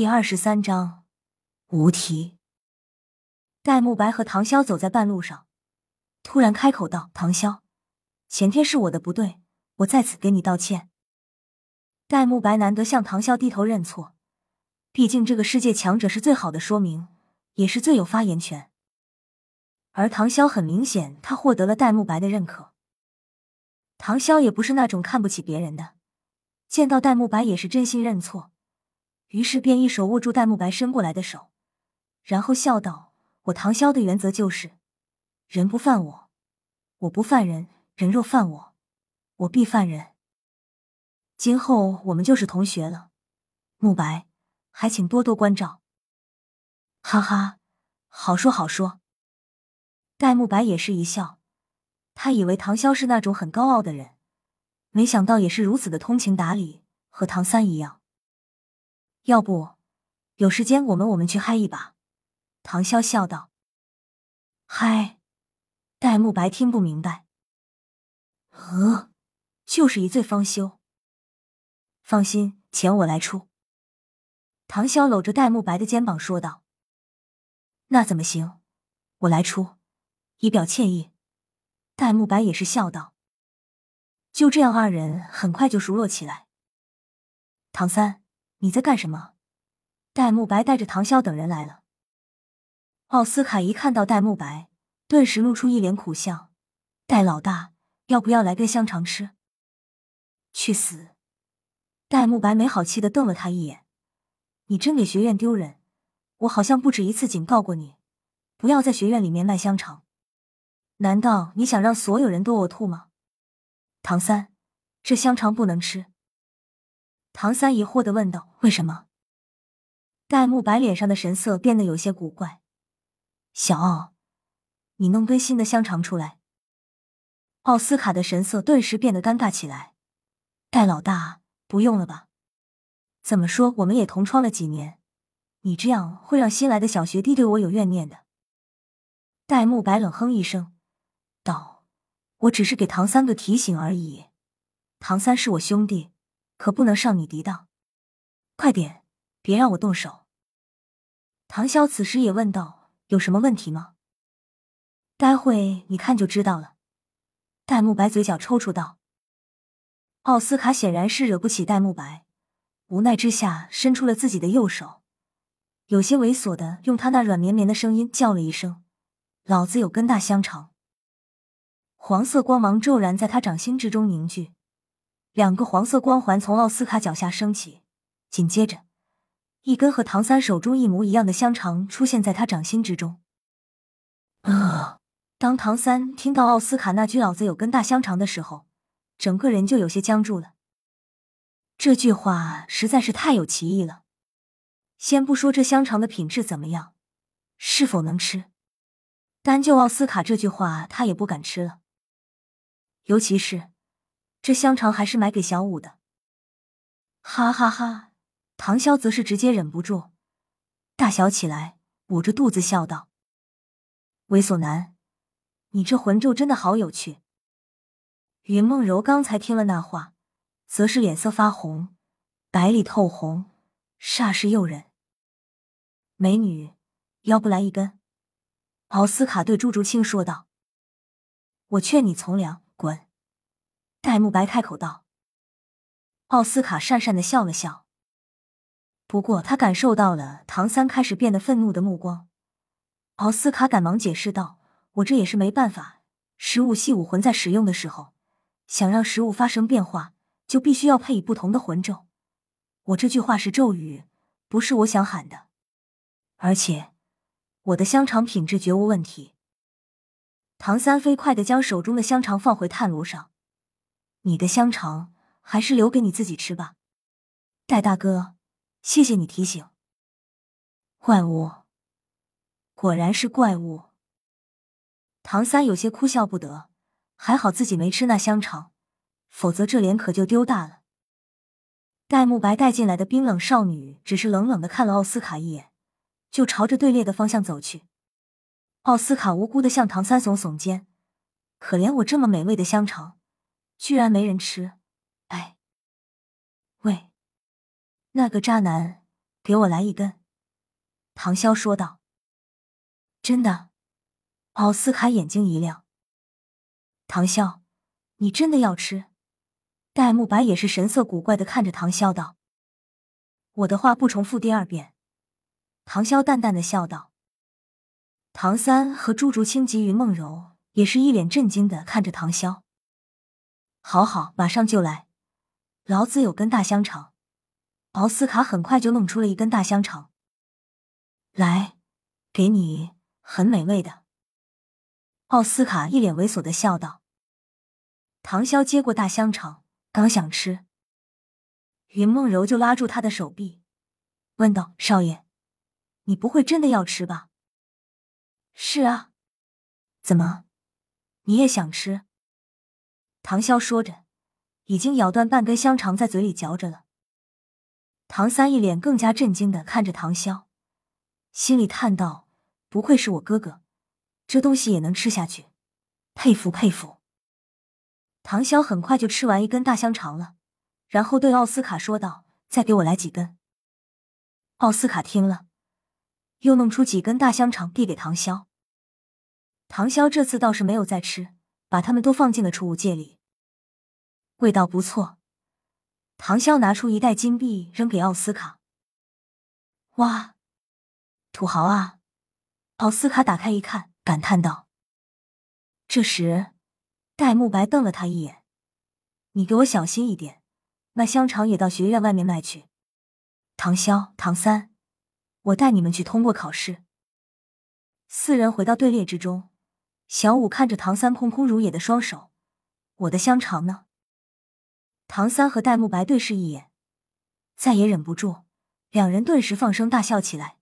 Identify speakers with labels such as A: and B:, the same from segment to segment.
A: 第二十三章无题。戴沐白和唐潇走在半路上，突然开口道：“唐潇，前天是我的不对，我在此给你道歉。”戴沐白难得向唐潇低头认错，毕竟这个世界强者是最好的说明，也是最有发言权。而唐潇很明显，他获得了戴沐白的认可。唐潇也不是那种看不起别人的，见到戴沐白也是真心认错。于是便一手握住戴沐白伸过来的手，然后笑道：“我唐潇的原则就是，人不犯我，我不犯人；人若犯我，我必犯人。今后我们就是同学了，沐白，还请多多关照。”哈哈，好说好说。戴沐白也是一笑，他以为唐潇是那种很高傲的人，没想到也是如此的通情达理，和唐三一样。要不，有时间我们我们去嗨一把。”唐潇笑道。“嗨？”戴沐白听不明白。“呃，就是一醉方休。”放心，钱我来出。”唐潇搂着戴沐白的肩膀说道。“那怎么行？我来出，以表歉意。”戴沐白也是笑道。就这样，二人很快就熟络起来。唐三。你在干什么？戴沐白带着唐潇等人来了。奥斯卡一看到戴沐白，顿时露出一脸苦笑。戴老大，要不要来根香肠吃？去死！戴沐白没好气的瞪了他一眼。你真给学院丢人！我好像不止一次警告过你，不要在学院里面卖香肠。难道你想让所有人都呕吐吗？唐三，这香肠不能吃。唐三疑惑的问道：“为什么？”戴沐白脸上的神色变得有些古怪。小奥，你弄根新的香肠出来。奥斯卡的神色顿时变得尴尬起来。戴老大，不用了吧？怎么说，我们也同窗了几年，你这样会让新来的小学弟对我有怨念的。戴沐白冷哼一声，道：“我只是给唐三个提醒而已。唐三是我兄弟。”可不能上你敌当，快点，别让我动手。唐潇此时也问道：“有什么问题吗？”待会你看就知道了。戴沐白嘴角抽搐道。奥斯卡显然是惹不起戴沐白，无奈之下伸出了自己的右手，有些猥琐的用他那软绵绵的声音叫了一声：“老子有根大香肠！”黄色光芒骤然在他掌心之中凝聚。两个黄色光环从奥斯卡脚下升起，紧接着，一根和唐三手中一模一样的香肠出现在他掌心之中。啊！当唐三听到奥斯卡那句“老子有根大香肠”的时候，整个人就有些僵住了。这句话实在是太有歧义了。先不说这香肠的品质怎么样，是否能吃，单就奥斯卡这句话，他也不敢吃了。尤其是。这香肠还是买给小五的，哈哈哈！唐潇则是直接忍不住大笑起来，捂着肚子笑道：“猥琐男，你这魂咒真的好有趣。”云梦柔刚才听了那话，则是脸色发红，白里透红，煞是诱人。美女，要不来一根？奥斯卡对朱竹清说道：“我劝你从良，滚。”戴沐白开口道：“奥斯卡讪讪的笑了笑，不过他感受到了唐三开始变得愤怒的目光。奥斯卡赶忙解释道：‘我这也是没办法，食物系武魂在使用的时候，想让食物发生变化，就必须要配以不同的魂咒。我这句话是咒语，不是我想喊的。而且，我的香肠品质绝无问题。’唐三飞快的将手中的香肠放回炭炉上。”你的香肠还是留给你自己吃吧，戴大哥，谢谢你提醒。怪物，果然是怪物。唐三有些哭笑不得，还好自己没吃那香肠，否则这脸可就丢大了。戴沐白带进来的冰冷少女只是冷冷的看了奥斯卡一眼，就朝着队列的方向走去。奥斯卡无辜的向唐三耸耸肩，可怜我这么美味的香肠。居然没人吃，哎！喂，那个渣男，给我来一根。”唐潇说道。“真的？”奥斯卡眼睛一亮。“唐潇，你真的要吃？”戴沐白也是神色古怪的看着唐潇道：“我的话不重复第二遍。”唐潇淡淡的笑道。唐三和朱竹清及云梦柔也是一脸震惊的看着唐潇。好好，马上就来。老子有根大香肠。奥斯卡很快就弄出了一根大香肠。来，给你，很美味的。奥斯卡一脸猥琐的笑道。唐潇接过大香肠，刚想吃，云梦柔就拉住他的手臂，问道：“少爷，你不会真的要吃吧？”“是啊。”“怎么，你也想吃？”唐潇说着，已经咬断半根香肠在嘴里嚼着了。唐三一脸更加震惊的看着唐潇，心里叹道：“不愧是我哥哥，这东西也能吃下去，佩服佩服。”唐潇很快就吃完一根大香肠了，然后对奥斯卡说道：“再给我来几根。”奥斯卡听了，又弄出几根大香肠递给唐潇。唐潇这次倒是没有再吃。把他们都放进了储物戒里，味道不错。唐潇拿出一袋金币扔给奥斯卡。哇，土豪啊！奥斯卡打开一看，感叹道。这时，戴沐白瞪了他一眼：“你给我小心一点，那香肠也到学院外面卖去。”唐潇、唐三，我带你们去通过考试。四人回到队列之中。小五看着唐三空空如也的双手，我的香肠呢？唐三和戴沐白对视一眼，再也忍不住，两人顿时放声大笑起来。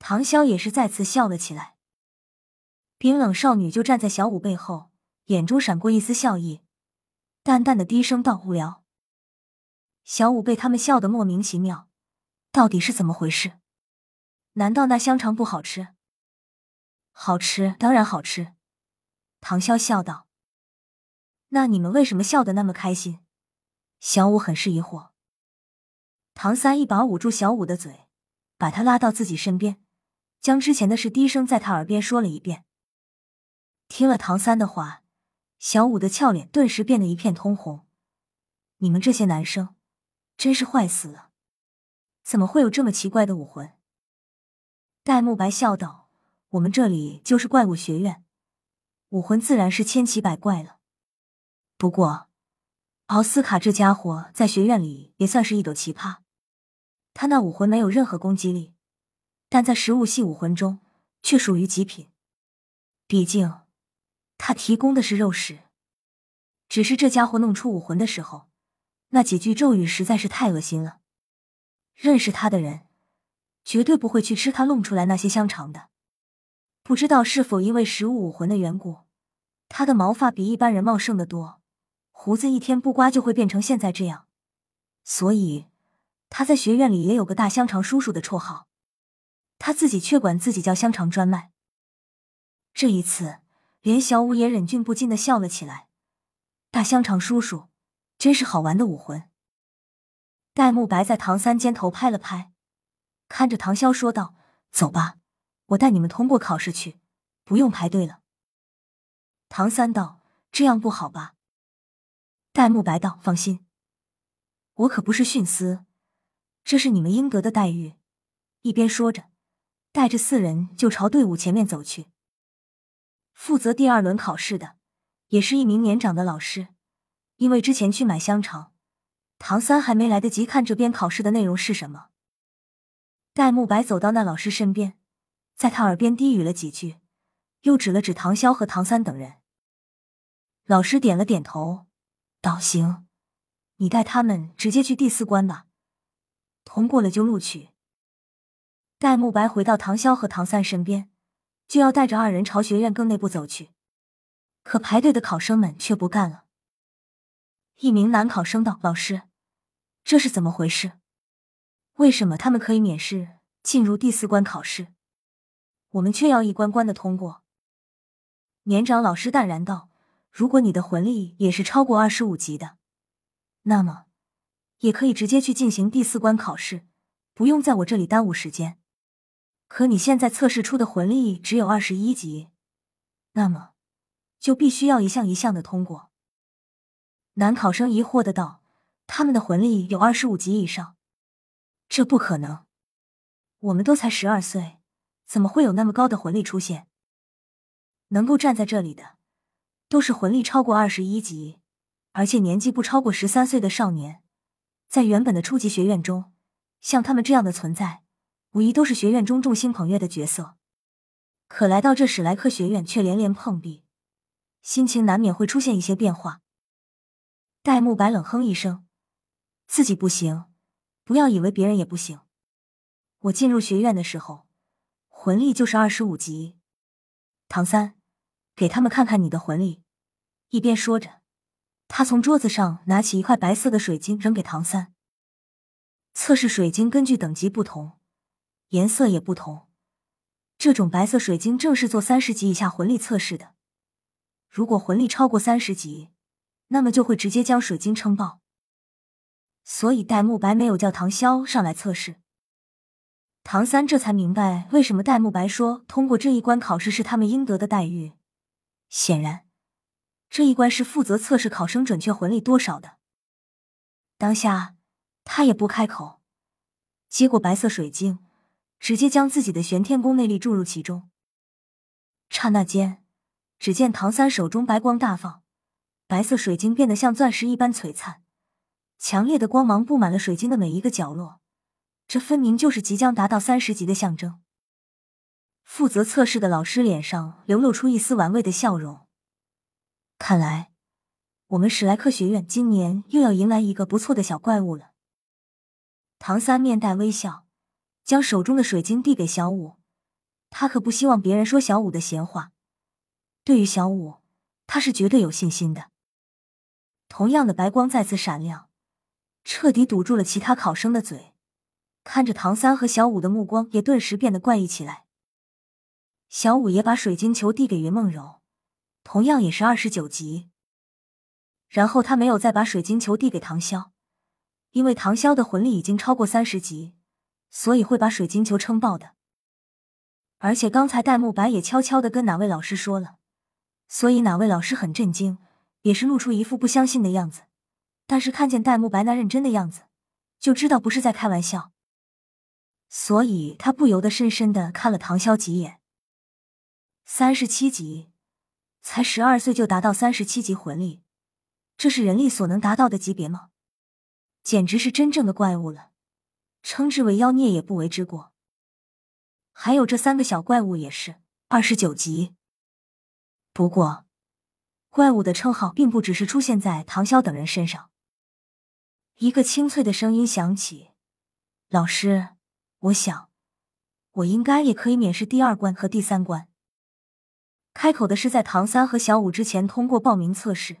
A: 唐潇也是再次笑了起来。冰冷少女就站在小五背后，眼中闪过一丝笑意，淡淡的低声道：“无聊。”小五被他们笑得莫名其妙，到底是怎么回事？难道那香肠不好吃？好吃，当然好吃。唐潇笑道：“那你们为什么笑得那么开心？”小五很是疑惑。唐三一把捂住小五的嘴，把他拉到自己身边，将之前的事低声在他耳边说了一遍。听了唐三的话，小五的俏脸顿时变得一片通红。你们这些男生真是坏死了，怎么会有这么奇怪的武魂？戴沐白笑道。我们这里就是怪物学院，武魂自然是千奇百怪了。不过，奥斯卡这家伙在学院里也算是一朵奇葩。他那武魂没有任何攻击力，但在食物系武魂中却属于极品。毕竟，他提供的是肉食。只是这家伙弄出武魂的时候，那几句咒语实在是太恶心了。认识他的人，绝对不会去吃他弄出来那些香肠的。不知道是否因为食物武魂的缘故，他的毛发比一般人茂盛的多，胡子一天不刮就会变成现在这样，所以他在学院里也有个大香肠叔叔的绰号，他自己却管自己叫香肠专卖。这一次，连小五也忍俊不禁的笑了起来。大香肠叔叔真是好玩的武魂。戴沐白在唐三肩头拍了拍，看着唐潇说道：“走吧。”我带你们通过考试去，不用排队了。唐三道：“这样不好吧？”戴沐白道：“放心，我可不是徇私，这是你们应得的待遇。”一边说着，带着四人就朝队伍前面走去。负责第二轮考试的，也是一名年长的老师。因为之前去买香肠，唐三还没来得及看这边考试的内容是什么。戴沐白走到那老师身边。在他耳边低语了几句，又指了指唐潇和唐三等人。老师点了点头，道：“行，你带他们直接去第四关吧，通过了就录取。”戴沐白回到唐潇和唐三身边，就要带着二人朝学院更内部走去，可排队的考生们却不干了。一名男考生道：“老师，这是怎么回事？为什么他们可以免试进入第四关考试？”我们却要一关关的通过。年长老师淡然道：“如果你的魂力也是超过二十五级的，那么也可以直接去进行第四关考试，不用在我这里耽误时间。可你现在测试出的魂力只有二十一级，那么就必须要一项一项的通过。男考生疑惑的道：“他们的魂力有二十五级以上，这不可能。我们都才十二岁，怎么会有那么高的魂力出现？能够站在这里的，都是魂力超过二十一级，而且年纪不超过十三岁的少年。在原本的初级学院中，像他们这样的存在。”无疑都是学院中众星捧月的角色，可来到这史莱克学院却连连碰壁，心情难免会出现一些变化。戴沐白冷哼一声：“自己不行，不要以为别人也不行。我进入学院的时候，魂力就是二十五级。唐三，给他们看看你的魂力。”一边说着，他从桌子上拿起一块白色的水晶扔给唐三。测试水晶根据等级不同。颜色也不同，这种白色水晶正是做三十级以下魂力测试的。如果魂力超过三十级，那么就会直接将水晶撑爆。所以戴沐白没有叫唐潇上来测试。唐三这才明白为什么戴沐白说通过这一关考试是他们应得的待遇。显然，这一关是负责测试考生准确魂力多少的。当下他也不开口，接过白色水晶。直接将自己的玄天功内力注入其中，刹那间，只见唐三手中白光大放，白色水晶变得像钻石一般璀璨，强烈的光芒布满了水晶的每一个角落，这分明就是即将达到三十级的象征。负责测试的老师脸上流露出一丝玩味的笑容，看来我们史莱克学院今年又要迎来一个不错的小怪物了。唐三面带微笑。将手中的水晶递给小五，他可不希望别人说小五的闲话。对于小五，他是绝对有信心的。同样的白光再次闪亮，彻底堵住了其他考生的嘴。看着唐三和小五的目光也顿时变得怪异起来。小五也把水晶球递给云梦柔，同样也是二十九级。然后他没有再把水晶球递给唐潇，因为唐潇的魂力已经超过三十级。所以会把水晶球撑爆的，而且刚才戴沐白也悄悄的跟哪位老师说了，所以哪位老师很震惊，也是露出一副不相信的样子。但是看见戴沐白那认真的样子，就知道不是在开玩笑，所以他不由得深深的看了唐潇几眼。三十七级，才十二岁就达到三十七级魂力，这是人力所能达到的级别吗？简直是真正的怪物了。称之为妖孽也不为之过。还有这三个小怪物也是二十九级。不过，怪物的称号并不只是出现在唐潇等人身上。一个清脆的声音响起：“老师，我想，我应该也可以免试第二关和第三关。”开口的是在唐三和小五之前通过报名测试，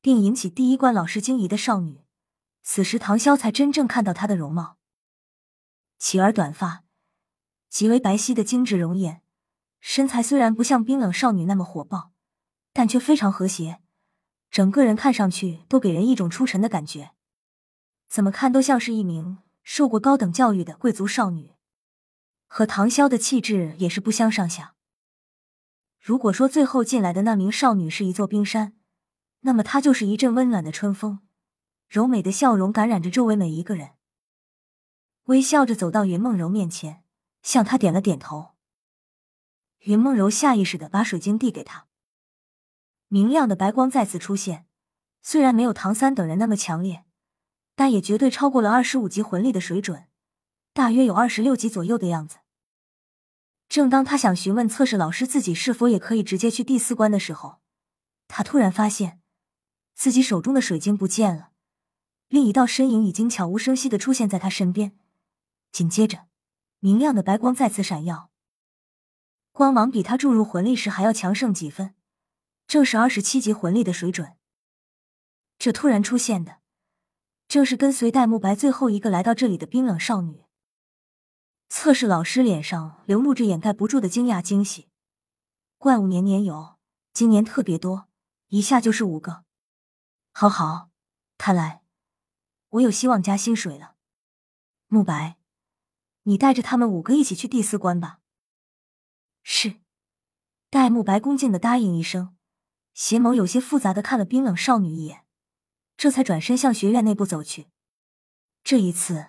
A: 并引起第一关老师惊疑的少女。此时，唐潇才真正看到她的容貌。齐耳短发，极为白皙的精致容颜，身材虽然不像冰冷少女那么火爆，但却非常和谐，整个人看上去都给人一种出尘的感觉，怎么看都像是一名受过高等教育的贵族少女，和唐潇的气质也是不相上下。如果说最后进来的那名少女是一座冰山，那么她就是一阵温暖的春风，柔美的笑容感染着周围每一个人。微笑着走到云梦柔面前，向她点了点头。云梦柔下意识的把水晶递给他，明亮的白光再次出现，虽然没有唐三等人那么强烈，但也绝对超过了二十五级魂力的水准，大约有二十六级左右的样子。正当他想询问测试老师自己是否也可以直接去第四关的时候，他突然发现自己手中的水晶不见了，另一道身影已经悄无声息的出现在他身边。紧接着，明亮的白光再次闪耀，光芒比他注入魂力时还要强盛几分，正是二十七级魂力的水准。这突然出现的，正是跟随戴沐白最后一个来到这里的冰冷少女。测试老师脸上流露着掩盖不住的惊讶惊喜。怪物年年有，今年特别多，一下就是五个。好好，看来我有希望加薪水了，沐白。你带着他们五个一起去第四关吧。是。戴沐白恭敬的答应一声，邪眸有些复杂的看了冰冷少女一眼，这才转身向学院内部走去。这一次，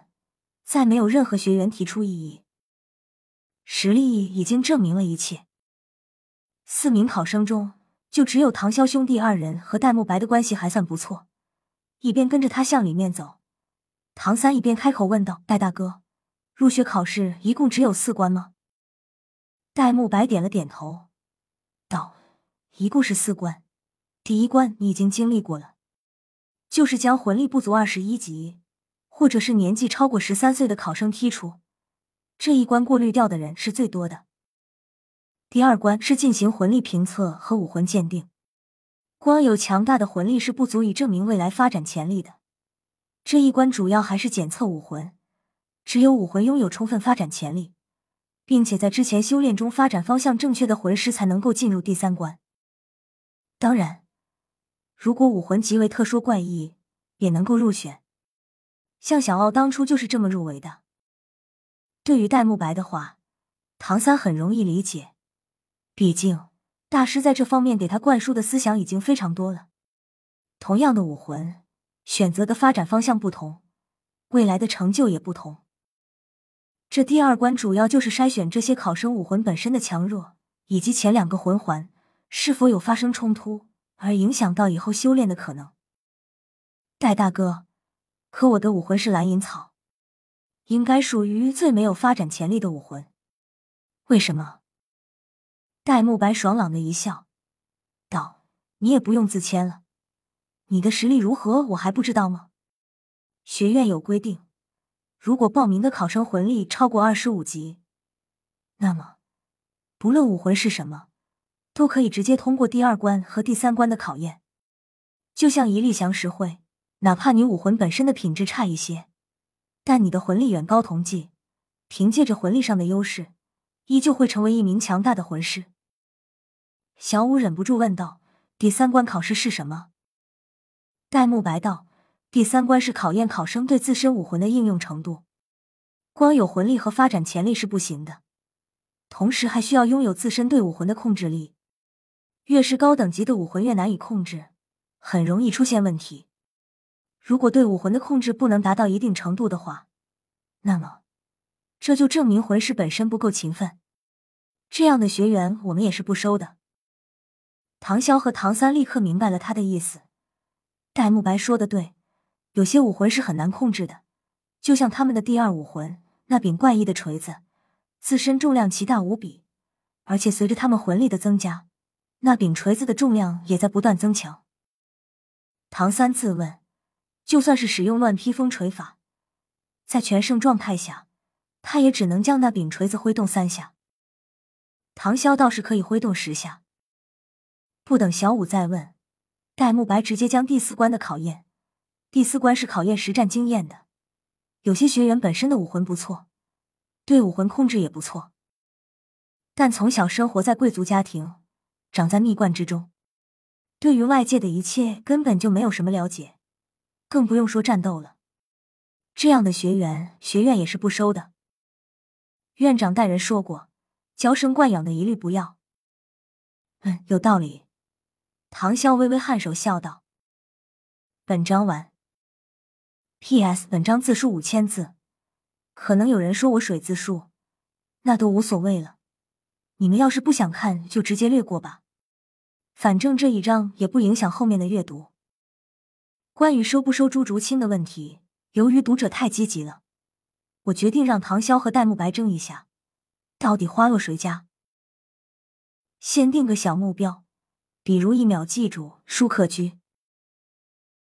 A: 再没有任何学员提出异议，实力已经证明了一切。四名考生中，就只有唐潇兄弟二人和戴沐白的关系还算不错。一边跟着他向里面走，唐三一边开口问道：“戴大哥，入学考试一共只有四关吗？”戴沐白点了点头，道：“一共是四关，第一关你已经经历过了，就是将魂力不足二十一级，或者是年纪超过十三岁的考生剔除，这一关过滤掉的人是最多的。第二关是进行魂力评测和武魂鉴定。”光有强大的魂力是不足以证明未来发展潜力的。这一关主要还是检测武魂，只有武魂拥有充分发展潜力，并且在之前修炼中发展方向正确的魂师才能够进入第三关。当然，如果武魂极为特殊怪异，也能够入选。像小奥当初就是这么入围的。对于戴沐白的话，唐三很容易理解，毕竟。大师在这方面给他灌输的思想已经非常多了。同样的武魂，选择的发展方向不同，未来的成就也不同。这第二关主要就是筛选这些考生武魂本身的强弱，以及前两个魂环是否有发生冲突而影响到以后修炼的可能。戴大哥，可我的武魂是蓝银草，应该属于最没有发展潜力的武魂，为什么？戴沐白爽朗的一笑，道：“你也不用自谦了，你的实力如何，我还不知道吗？学院有规定，如果报名的考生魂力超过二十五级，那么不论武魂是什么，都可以直接通过第二关和第三关的考验。就像一粒降石灰，哪怕你武魂本身的品质差一些，但你的魂力远高同济，凭借着魂力上的优势，依旧会成为一名强大的魂师。”小五忍不住问道：“第三关考试是什么？”戴沐白道：“第三关是考验考生对自身武魂的应用程度。光有魂力和发展潜力是不行的，同时还需要拥有自身对武魂的控制力。越是高等级的武魂越难以控制，很容易出现问题。如果对武魂的控制不能达到一定程度的话，那么这就证明魂师本身不够勤奋。这样的学员我们也是不收的。”唐潇和唐三立刻明白了他的意思。戴沐白说的对，有些武魂是很难控制的，就像他们的第二武魂那柄怪异的锤子，自身重量奇大无比，而且随着他们魂力的增加，那柄锤子的重量也在不断增强。唐三自问，就算是使用乱披风锤法，在全盛状态下，他也只能将那柄锤子挥动三下。唐潇倒是可以挥动十下。不等小五再问，戴沐白直接将第四关的考验。第四关是考验实战经验的。有些学员本身的武魂不错，对武魂控制也不错，但从小生活在贵族家庭，长在蜜罐之中，对于外界的一切根本就没有什么了解，更不用说战斗了。这样的学员，学院也是不收的。院长带人说过，娇生惯养的一律不要。嗯，有道理。唐潇微微颔首，笑道：“本章完。P.S. 本章字数五千字，可能有人说我水字数，那都无所谓了。你们要是不想看，就直接略过吧。反正这一章也不影响后面的阅读。关于收不收朱竹清的问题，由于读者太积极了，我决定让唐潇和戴沐白争一下，到底花落谁家。先定个小目标。”比如一秒记住舒克居。